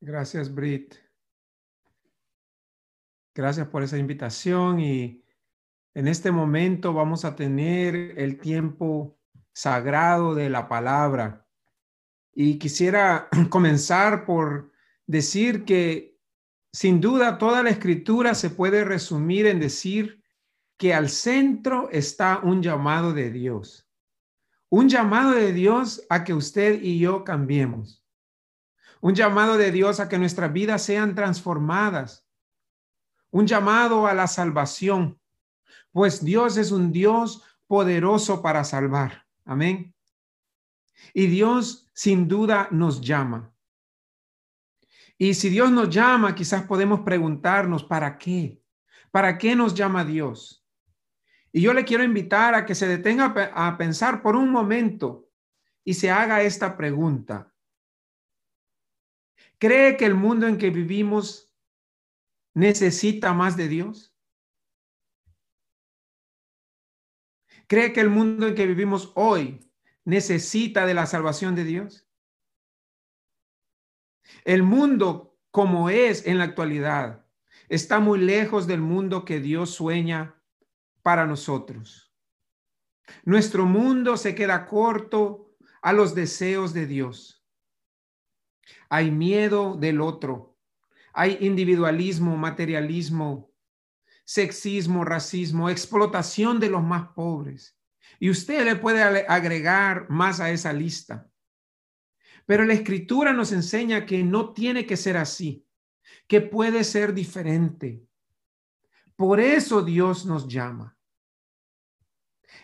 Gracias, Brit. Gracias por esa invitación y en este momento vamos a tener el tiempo sagrado de la palabra. Y quisiera comenzar por decir que sin duda toda la escritura se puede resumir en decir que al centro está un llamado de Dios. Un llamado de Dios a que usted y yo cambiemos. Un llamado de Dios a que nuestras vidas sean transformadas un llamado a la salvación, pues Dios es un Dios poderoso para salvar. Amén. Y Dios sin duda nos llama. Y si Dios nos llama, quizás podemos preguntarnos, ¿para qué? ¿Para qué nos llama Dios? Y yo le quiero invitar a que se detenga a pensar por un momento y se haga esta pregunta. ¿Cree que el mundo en que vivimos necesita más de Dios? ¿Cree que el mundo en que vivimos hoy necesita de la salvación de Dios? El mundo como es en la actualidad está muy lejos del mundo que Dios sueña para nosotros. Nuestro mundo se queda corto a los deseos de Dios. Hay miedo del otro, hay individualismo, materialismo, sexismo, racismo, explotación de los más pobres. Y usted le puede agregar más a esa lista. Pero la escritura nos enseña que no tiene que ser así, que puede ser diferente. Por eso Dios nos llama.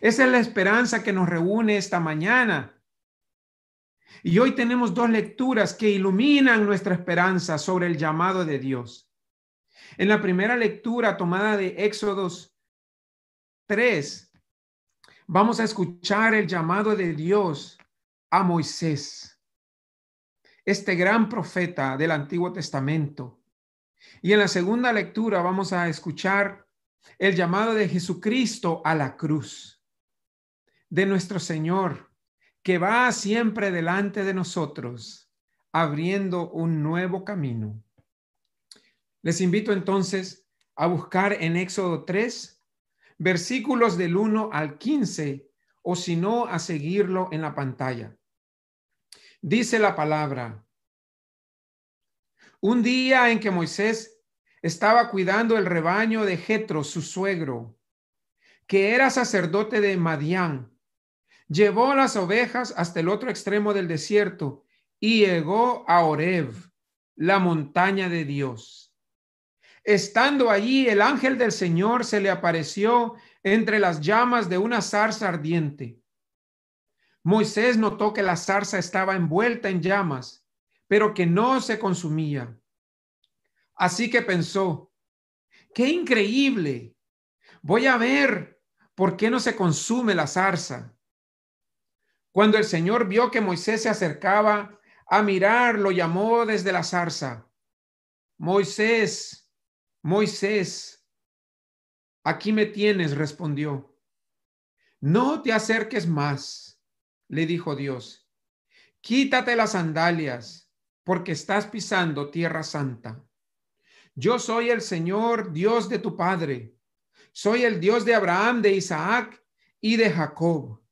Esa es la esperanza que nos reúne esta mañana y hoy tenemos dos lecturas que iluminan nuestra esperanza sobre el llamado de Dios. En la primera lectura tomada de Éxodos 3, vamos a escuchar el llamado de Dios a Moisés, este gran profeta del Antiguo Testamento. Y en la segunda lectura vamos a escuchar el llamado de Jesucristo a la cruz, de nuestro Señor que va siempre delante de nosotros, abriendo un nuevo camino. Les invito entonces a buscar en Éxodo 3, versículos del 1 al 15, o si no, a seguirlo en la pantalla. Dice la palabra, un día en que Moisés estaba cuidando el rebaño de Jetro, su suegro, que era sacerdote de Madián, llevó las ovejas hasta el otro extremo del desierto y llegó a Oreb, la montaña de Dios. Estando allí, el ángel del Señor se le apareció entre las llamas de una zarza ardiente. Moisés notó que la zarza estaba envuelta en llamas, pero que no se consumía. Así que pensó, qué increíble. Voy a ver por qué no se consume la zarza. Cuando el Señor vio que Moisés se acercaba a mirar, lo llamó desde la zarza. Moisés, Moisés, aquí me tienes, respondió. No te acerques más, le dijo Dios. Quítate las sandalias, porque estás pisando tierra santa. Yo soy el Señor, Dios de tu Padre. Soy el Dios de Abraham, de Isaac y de Jacob.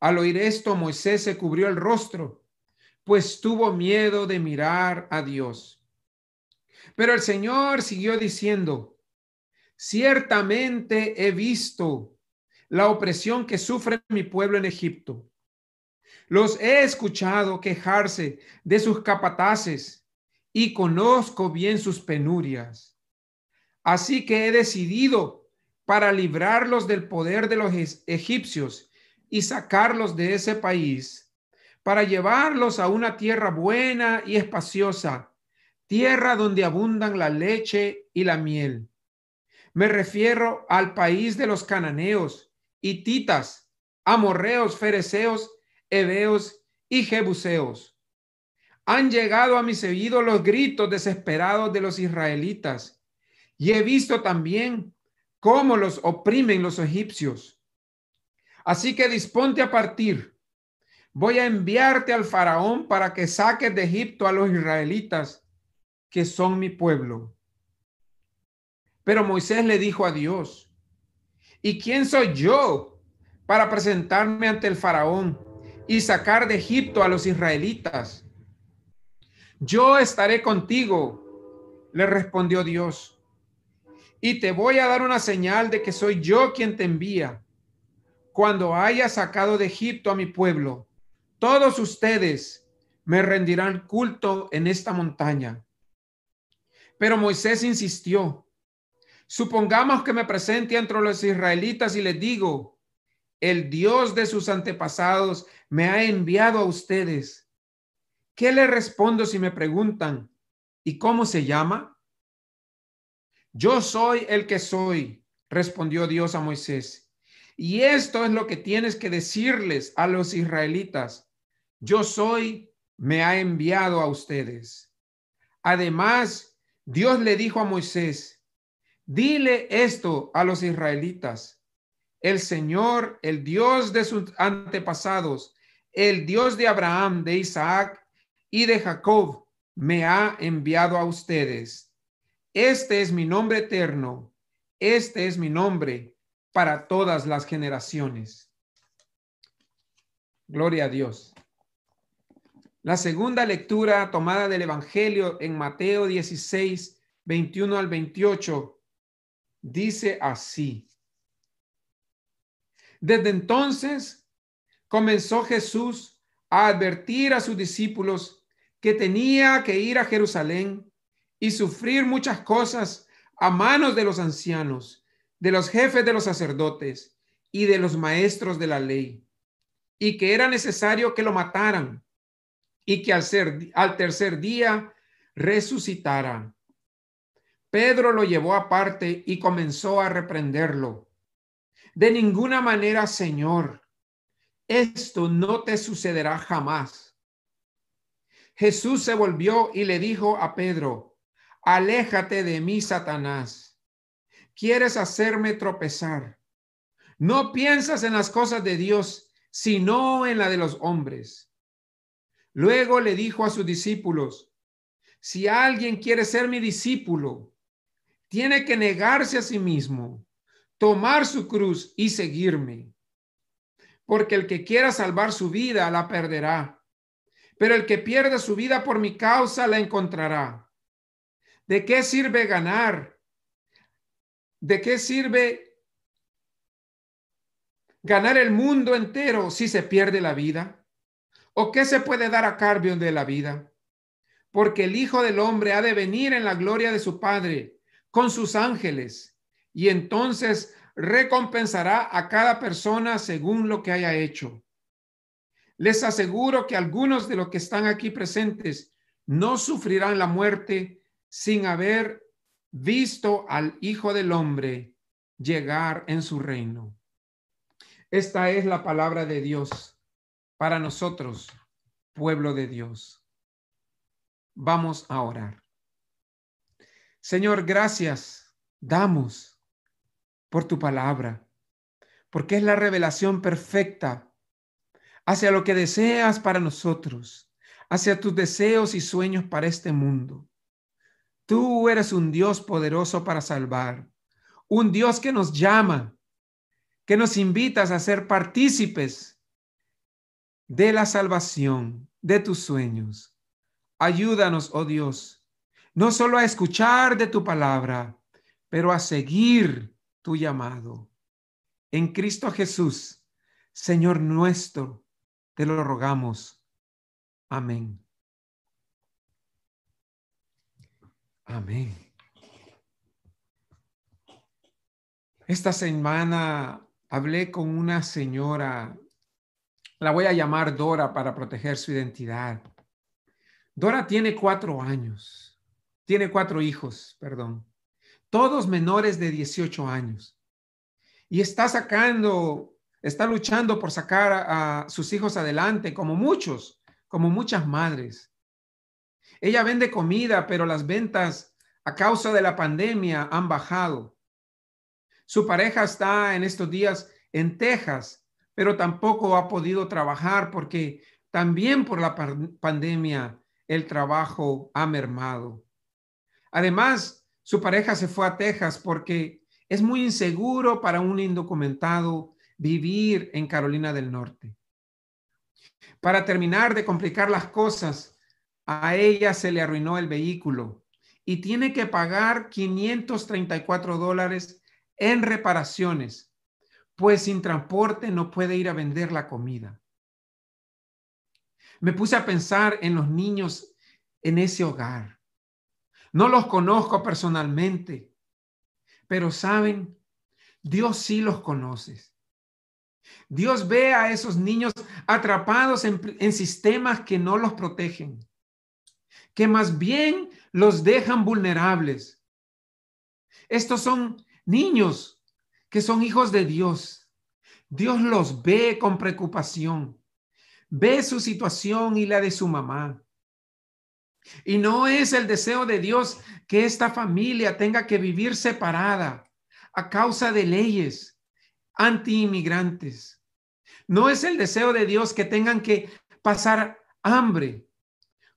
Al oír esto, Moisés se cubrió el rostro, pues tuvo miedo de mirar a Dios. Pero el Señor siguió diciendo, ciertamente he visto la opresión que sufre mi pueblo en Egipto. Los he escuchado quejarse de sus capataces y conozco bien sus penurias. Así que he decidido para librarlos del poder de los egipcios y sacarlos de ese país para llevarlos a una tierra buena y espaciosa, tierra donde abundan la leche y la miel. Me refiero al país de los cananeos, hititas, amorreos, fereceos, heveos y jebuseos. Han llegado a mis oídos los gritos desesperados de los israelitas y he visto también cómo los oprimen los egipcios Así que disponte a partir. voy a enviarte al faraón para que saques de Egipto a los israelitas, que son mi pueblo. Pero Moisés le dijo a Dios, ¿y quién soy yo para presentarme ante el faraón y sacar de Egipto a los israelitas? Yo estaré contigo, le respondió Dios, y te voy a dar una señal de que soy yo quien te envía. Cuando haya sacado de Egipto a mi pueblo, todos ustedes me rendirán culto en esta montaña. Pero Moisés insistió, supongamos que me presente entre los israelitas y les digo, el Dios de sus antepasados me ha enviado a ustedes. ¿Qué le respondo si me preguntan, ¿y cómo se llama? Yo soy el que soy, respondió Dios a Moisés. Y esto es lo que tienes que decirles a los israelitas. Yo soy, me ha enviado a ustedes. Además, Dios le dijo a Moisés, dile esto a los israelitas. El Señor, el Dios de sus antepasados, el Dios de Abraham, de Isaac y de Jacob, me ha enviado a ustedes. Este es mi nombre eterno. Este es mi nombre para todas las generaciones. Gloria a Dios. La segunda lectura tomada del Evangelio en Mateo 16, 21 al 28, dice así. Desde entonces comenzó Jesús a advertir a sus discípulos que tenía que ir a Jerusalén y sufrir muchas cosas a manos de los ancianos, de los jefes de los sacerdotes y de los maestros de la ley, y que era necesario que lo mataran y que al, ser, al tercer día resucitara. Pedro lo llevó aparte y comenzó a reprenderlo. De ninguna manera, Señor, esto no te sucederá jamás. Jesús se volvió y le dijo a Pedro, aléjate de mí, Satanás. Quieres hacerme tropezar. No piensas en las cosas de Dios, sino en la de los hombres. Luego le dijo a sus discípulos, si alguien quiere ser mi discípulo, tiene que negarse a sí mismo, tomar su cruz y seguirme. Porque el que quiera salvar su vida la perderá, pero el que pierda su vida por mi causa la encontrará. ¿De qué sirve ganar? ¿De qué sirve ganar el mundo entero si se pierde la vida? ¿O qué se puede dar a cambio de la vida? Porque el Hijo del Hombre ha de venir en la gloria de su Padre con sus ángeles y entonces recompensará a cada persona según lo que haya hecho. Les aseguro que algunos de los que están aquí presentes no sufrirán la muerte sin haber visto al Hijo del Hombre llegar en su reino. Esta es la palabra de Dios para nosotros, pueblo de Dios. Vamos a orar. Señor, gracias damos por tu palabra, porque es la revelación perfecta hacia lo que deseas para nosotros, hacia tus deseos y sueños para este mundo. Tú eres un Dios poderoso para salvar, un Dios que nos llama, que nos invitas a ser partícipes de la salvación de tus sueños. Ayúdanos, oh Dios, no solo a escuchar de tu palabra, pero a seguir tu llamado. En Cristo Jesús, Señor nuestro, te lo rogamos. Amén. Amén. Esta semana hablé con una señora la voy a llamar Dora para proteger su identidad. Dora tiene cuatro años, tiene cuatro hijos, perdón, todos menores de 18 años. Y está sacando, está luchando por sacar a, sus hijos adelante, como muchos, como muchas madres. Ella vende comida, pero las ventas a causa de la pandemia han bajado. Su pareja está en estos días en Texas pero tampoco ha podido trabajar porque también por la pandemia el trabajo ha mermado. Además, su pareja se fue a Texas porque es muy inseguro para un indocumentado vivir en Carolina del Norte. Para terminar de complicar las cosas, a ella se le arruinó el vehículo y tiene que pagar 534 dólares en reparaciones, pues sin transporte no puede ir a vender la comida. Me puse a pensar en los niños en ese hogar. No los conozco personalmente, pero saben, Dios sí los conoce. Dios ve a esos niños atrapados en, en, sistemas que no los protegen, que más bien los dejan vulnerables. Estos son niños que son hijos de Dios. Dios los ve con preocupación, ve su situación y la de su mamá. Y no es el deseo de Dios que esta familia tenga que vivir separada a causa de leyes anti-inmigrantes. No es el deseo de Dios que tengan que pasar hambre,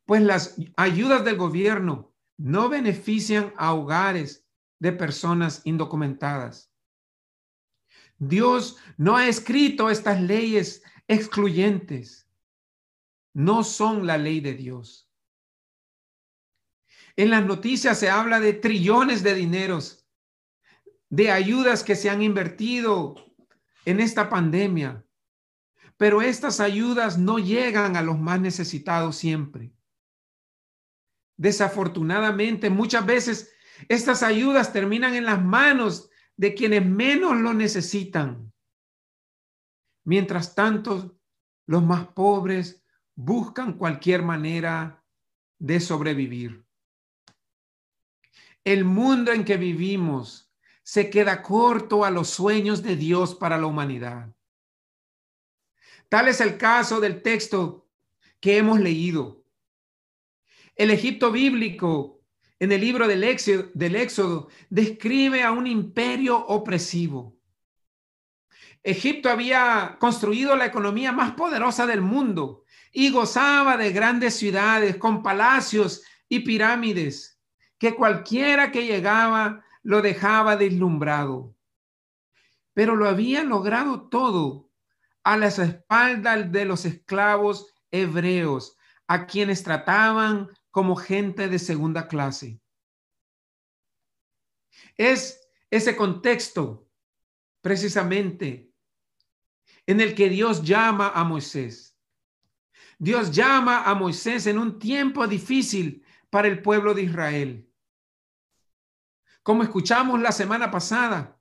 pues las ayudas del gobierno no benefician a hogares de personas indocumentadas. Dios no ha escrito estas leyes excluyentes. No son la ley de Dios. En las noticias se habla de trillones de dineros, de ayudas que se han invertido en esta pandemia, pero estas ayudas no llegan a los más necesitados siempre. Desafortunadamente, muchas veces estas ayudas terminan en las manos de quienes menos lo necesitan. Mientras tanto, los más pobres buscan cualquier manera de sobrevivir. El mundo en que vivimos se queda corto a los sueños de Dios para la humanidad. Tal es el caso del texto que hemos leído. El Egipto bíblico en el libro del Éxodo, del Éxodo describe a un imperio opresivo. Egipto había construido la economía más poderosa del mundo y gozaba de grandes ciudades con palacios y pirámides que cualquiera que llegaba lo dejaba deslumbrado. Pero lo había logrado todo a las espaldas de los esclavos hebreos, a quienes trataban como gente de segunda clase. Es ese contexto precisamente en el que Dios llama a Moisés. Dios llama a Moisés en un tiempo difícil para el pueblo de Israel. Como escuchamos la semana pasada,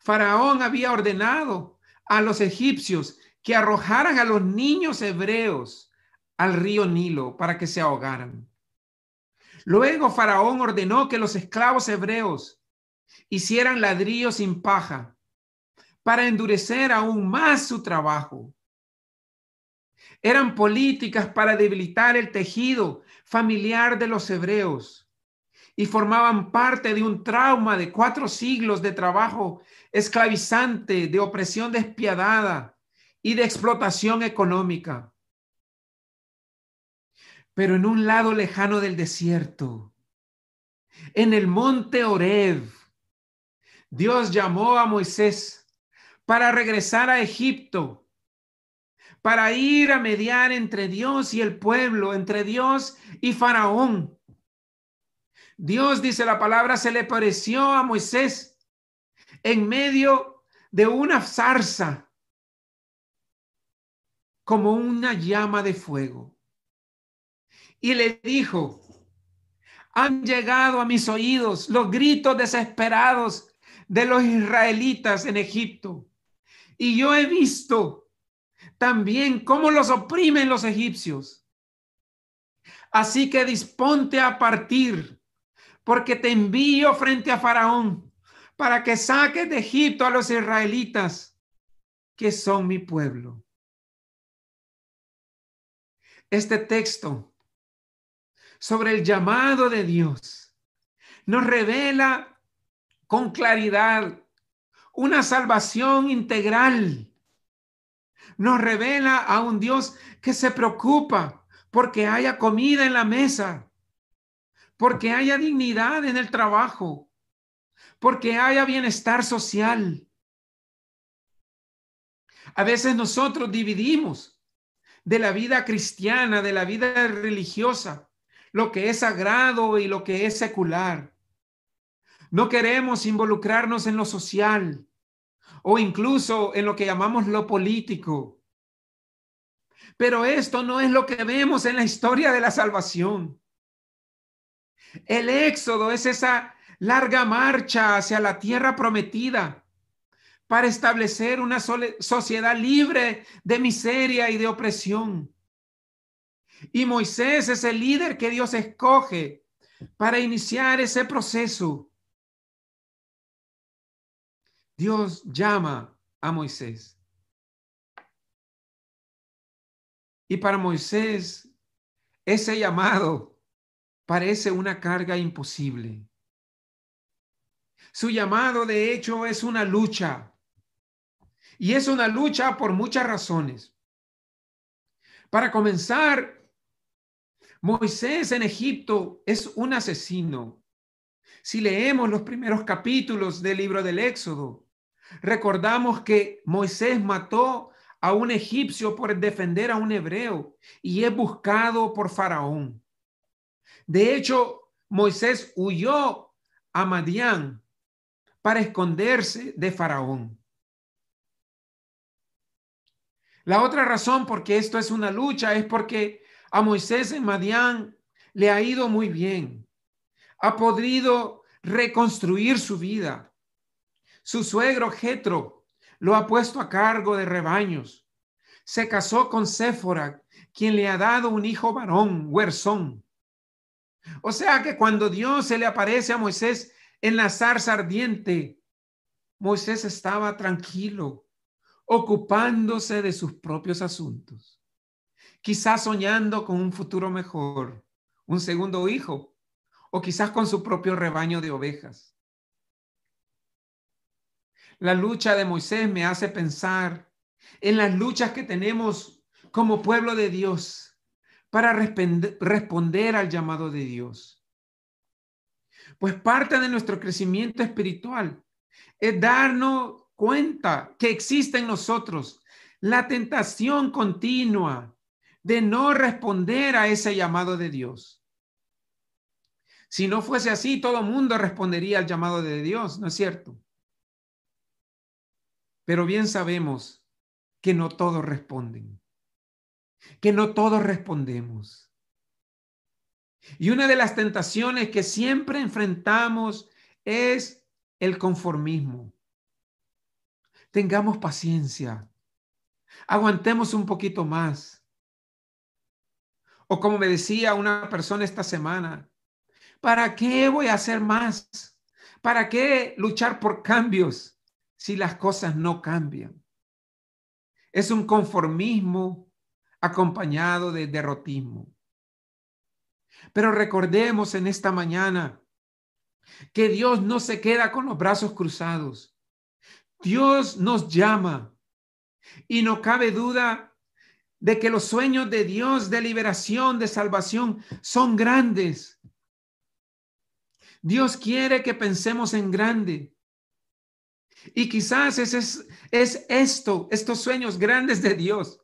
Faraón había ordenado a los egipcios que arrojaran a los niños hebreos al río Nilo para que se ahogaran. Luego Faraón ordenó que los esclavos hebreos hicieran ladrillos sin paja para endurecer aún más su trabajo. Eran políticas para debilitar el tejido familiar de los hebreos y formaban parte de un trauma de cuatro siglos de trabajo esclavizante, de opresión despiadada y de explotación económica. Pero en un lado lejano del desierto, en el monte Oreb, Dios llamó a Moisés para regresar a Egipto, para ir a mediar entre Dios y el pueblo, entre Dios y Faraón. Dios, dice la palabra, se le pareció a Moisés en medio de una zarza, como una llama de fuego y le dijo, han llegado a mis oídos los gritos desesperados de los israelitas en Egipto. Y yo he visto también cómo los oprimen los egipcios. Así que disponte a partir, porque te envío frente a Faraón para que saques de Egipto a los israelitas, que son mi pueblo. Este texto sobre el llamado de Dios. Nos revela con claridad una salvación integral, nos revela a un Dios que se preocupa porque haya comida en la mesa, porque haya dignidad en el trabajo, porque haya bienestar social. A veces nosotros dividimos de la vida cristiana, de la vida religiosa, lo que es sagrado y lo que es secular. No queremos involucrarnos en lo social o incluso en lo que llamamos lo político. Pero esto no es lo que vemos en la historia de la salvación. El éxodo es esa larga marcha hacia la tierra prometida para establecer una sociedad libre de miseria y de opresión. Y Moisés es el líder que Dios escoge para iniciar ese proceso. Dios llama a Moisés. Y para Moisés, ese llamado parece una carga imposible. Su llamado, de hecho, es una lucha. Y es una lucha por muchas razones. Para comenzar, Moisés en Egipto es un asesino. Si leemos los primeros capítulos del libro del Éxodo, recordamos que Moisés mató a un egipcio por defender a un hebreo y es buscado por Faraón. De hecho, Moisés huyó a Madián para esconderse de Faraón. La otra razón por que esto es una lucha es porque a Moisés en Madián le ha ido muy bien. Ha podido reconstruir su vida. Su suegro Jetro lo ha puesto a cargo de rebaños. Se casó con Séfora, quien le ha dado un hijo varón, Huerzón. O sea que cuando Dios se le aparece a Moisés en la zarza ardiente, Moisés estaba tranquilo, ocupándose de sus propios asuntos, quizás soñando con un futuro mejor, un segundo hijo, o quizás con su propio rebaño de ovejas. La lucha de Moisés me hace pensar en las luchas que tenemos como pueblo de Dios para responder al llamado de Dios. Pues parte de nuestro crecimiento espiritual es darnos cuenta que existe en nosotros la tentación continua de no responder a ese llamado de Dios. Si no fuese así, todo mundo respondería al llamado de Dios, ¿no es cierto? Pero bien sabemos que no todos responden, que no todos respondemos. Y una de las tentaciones que siempre enfrentamos es el conformismo tengamos paciencia, aguantemos un poquito más. O como me decía una persona esta semana, ¿para qué voy a hacer más? ¿Para qué luchar por cambios si las cosas no cambian? Es un conformismo acompañado de derrotismo. Pero recordemos en esta mañana que Dios no se queda con los brazos cruzados. Dios nos llama y no cabe duda de que los sueños de Dios de liberación, de salvación, son grandes. Dios quiere que pensemos en grande. Y quizás es, es, es esto, estos sueños grandes de Dios,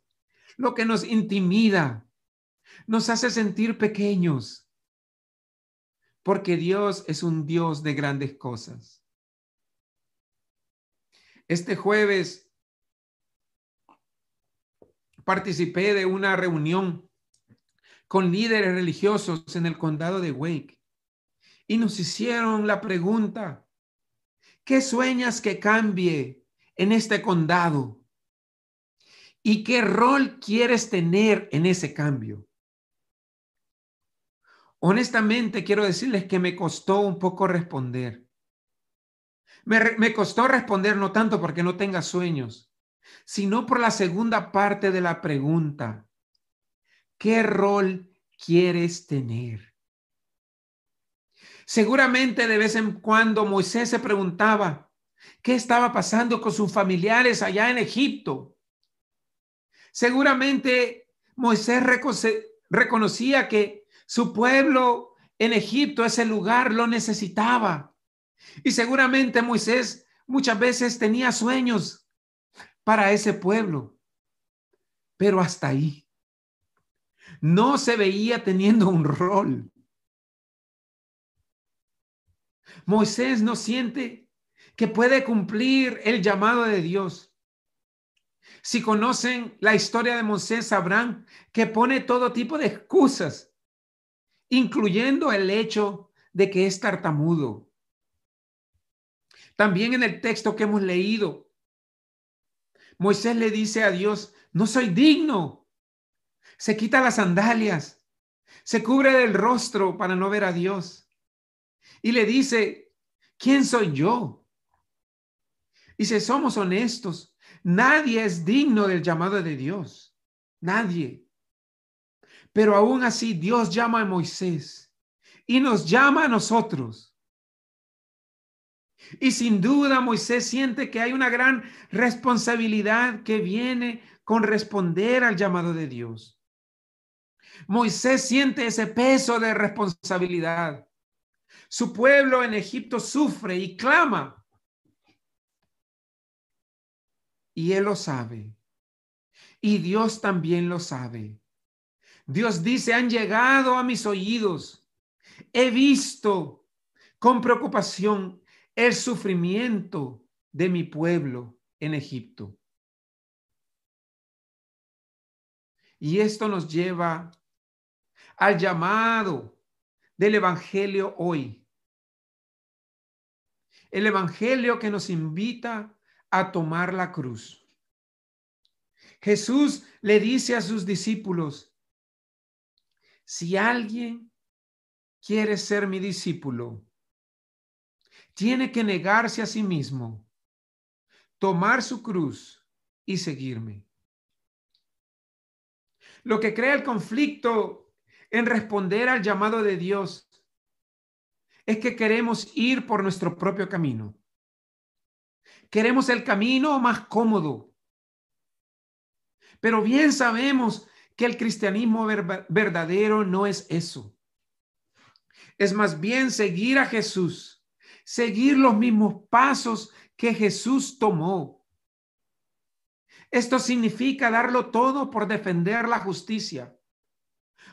lo que nos intimida, nos hace sentir pequeños, porque Dios es un Dios de grandes cosas. Este jueves participé de una reunión con líderes religiosos en el condado de Wake y nos hicieron la pregunta, ¿qué sueñas que cambie en este condado? ¿Y qué rol quieres tener en ese cambio? Honestamente, quiero decirles que me costó un poco responder. Me, costó responder no tanto porque no tenga sueños, sino por la segunda parte de la pregunta. ¿Qué rol quieres tener? Seguramente de vez en cuando Moisés se preguntaba qué estaba pasando con sus familiares allá en Egipto. Seguramente Moisés reconocía que su pueblo en Egipto, ese lugar, lo necesitaba. Y seguramente Moisés muchas veces tenía sueños para ese pueblo, pero hasta ahí. No se veía teniendo un rol. Moisés no siente que puede cumplir el llamado de Dios. Si conocen la historia de Moisés, sabrán que pone todo tipo de excusas, incluyendo el hecho de que es tartamudo. También en el texto que hemos leído, Moisés le dice a Dios, no soy digno. Se quita las sandalias, se cubre del rostro para no ver a Dios. Y le dice, ¿quién soy yo? Y si somos honestos, nadie es digno del llamado de Dios. Nadie. Pero aún así Dios llama a Moisés y nos llama a nosotros. Y sin duda Moisés siente que hay una gran responsabilidad que viene con responder al llamado de Dios. Moisés siente ese peso de responsabilidad. Su pueblo en Egipto sufre y clama. Y él lo sabe. Y Dios también lo sabe. Dios dice, han llegado a mis oídos. He visto con preocupación el sufrimiento de mi pueblo en Egipto. Y esto nos lleva al llamado del Evangelio hoy. El Evangelio que nos invita a tomar la cruz. Jesús le dice a sus discípulos, si alguien quiere ser mi discípulo, tiene que negarse a sí mismo, tomar su cruz y seguirme. Lo que crea el conflicto en responder al llamado de Dios es que queremos ir por nuestro propio camino. Queremos el camino más cómodo. Pero bien sabemos que el cristianismo verdadero no es eso. Es más bien seguir a Jesús seguir los mismos pasos que Jesús tomó. Esto significa darlo todo por defender la justicia,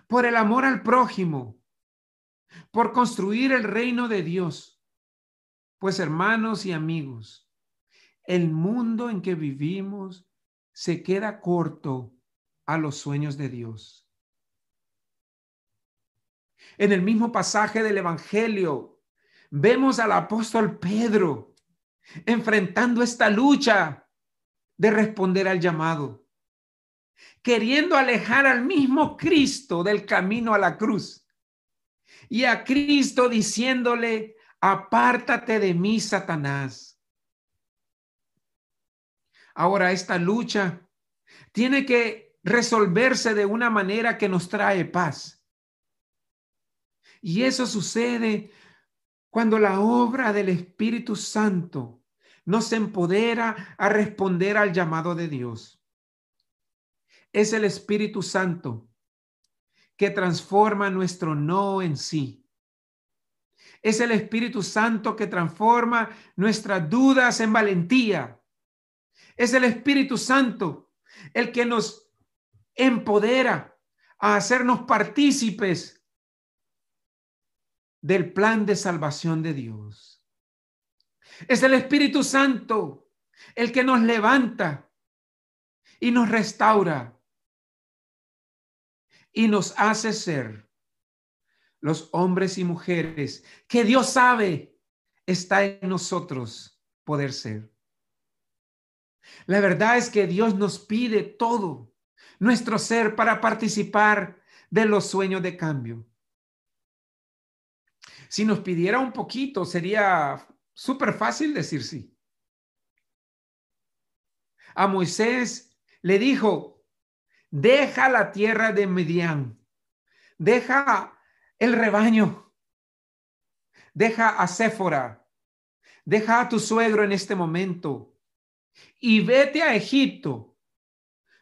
por el amor al prójimo, por construir el reino de Dios. Pues hermanos y amigos, el mundo en que vivimos se queda corto a los sueños de Dios. En el mismo pasaje del Evangelio vemos al apóstol Pedro enfrentando esta lucha de responder al llamado, queriendo alejar al mismo Cristo del camino a la cruz y a Cristo diciéndole, apártate de mí, Satanás. Ahora, esta lucha tiene que resolverse de una manera que nos trae paz. Y eso sucede cuando la obra del Espíritu Santo nos empodera a responder al llamado de Dios. Es el Espíritu Santo que transforma nuestro no en sí. Es el Espíritu Santo que transforma nuestras dudas en valentía. Es el Espíritu Santo el que nos empodera a hacernos partícipes del plan de salvación de Dios. Es el Espíritu Santo el que nos levanta y nos restaura y nos hace ser los hombres y mujeres que Dios sabe está en nosotros poder ser. La verdad es que Dios nos pide todo nuestro ser para participar de los sueños de cambio. Si nos pidiera un poquito, sería súper fácil decir sí. A Moisés le dijo, deja la tierra de Medián, deja el rebaño, deja a Séfora, deja a tu suegro en este momento y vete a Egipto,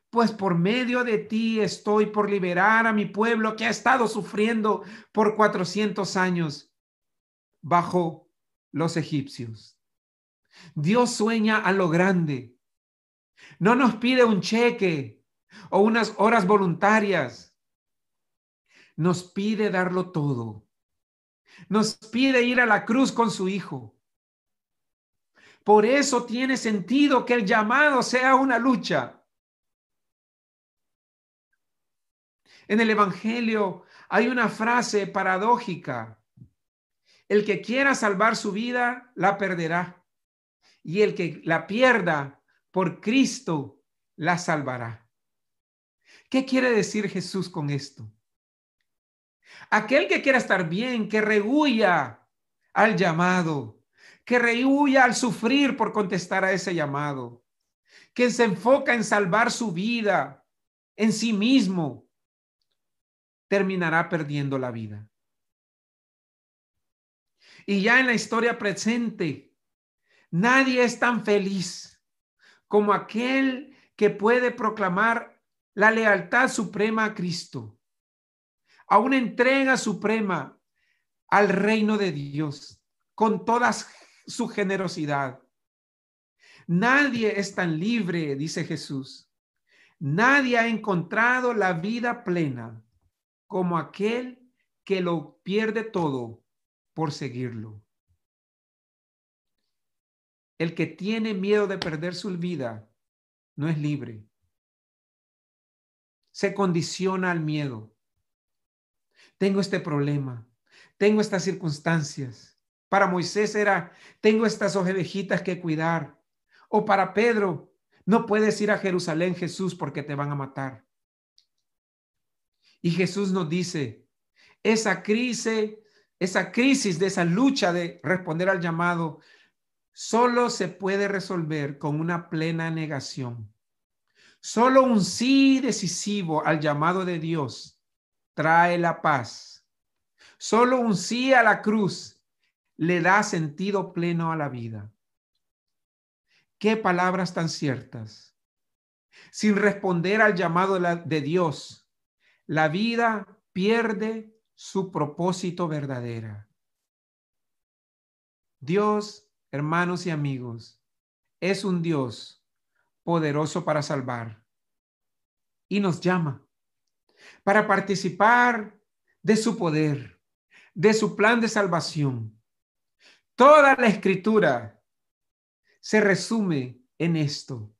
pues por medio de ti estoy por liberar a mi pueblo que ha estado sufriendo por 400 años bajo los egipcios. Dios sueña a lo grande. No nos pide un cheque o unas horas voluntarias. Nos pide darlo todo. Nos pide ir a la cruz con su Hijo. Por eso tiene sentido que el llamado sea una lucha. En el Evangelio hay una frase paradójica. El que quiera salvar su vida, la perderá. Y el que la pierda por Cristo, la salvará. ¿Qué quiere decir Jesús con esto? Aquel que quiera estar bien, que rehuya al llamado, que rehuya al sufrir por contestar a ese llamado, que se enfoca en salvar su vida en sí mismo, terminará perdiendo la vida. Y ya en la historia presente, nadie es tan feliz como aquel que puede proclamar la lealtad suprema a Cristo, a una entrega suprema al reino de Dios, con toda su generosidad. Nadie es tan libre, dice Jesús. Nadie ha encontrado la vida plena como aquel que lo pierde todo por seguirlo. El que tiene miedo de perder su vida no es libre. Se condiciona al miedo. Tengo este problema, tengo estas circunstancias. Para Moisés era, tengo estas ovejitas que cuidar. O para Pedro, no puedes ir a Jerusalén, Jesús, porque te van a matar. Y Jesús nos dice, esa crisis, esa crisis de esa lucha de responder al llamado, solo se puede resolver con una plena negación. Solo un sí decisivo al llamado de Dios trae la paz. Solo un sí a la cruz le da sentido pleno a la vida. Qué palabras tan ciertas. Sin responder al llamado de Dios, la vida pierde su propósito verdadera. Dios, hermanos y amigos, es un Dios poderoso para salvar y nos llama para participar de su poder, de su plan de salvación. Toda la escritura se resume en esto,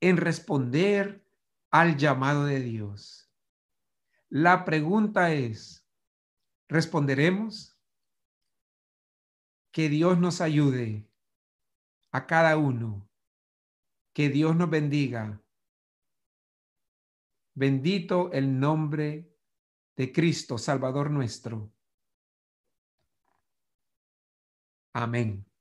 en responder al llamado de Dios. La pregunta es, ¿responderemos? Que Dios nos ayude a cada uno. Que Dios nos bendiga. Bendito el nombre de Cristo, Salvador nuestro. Amén.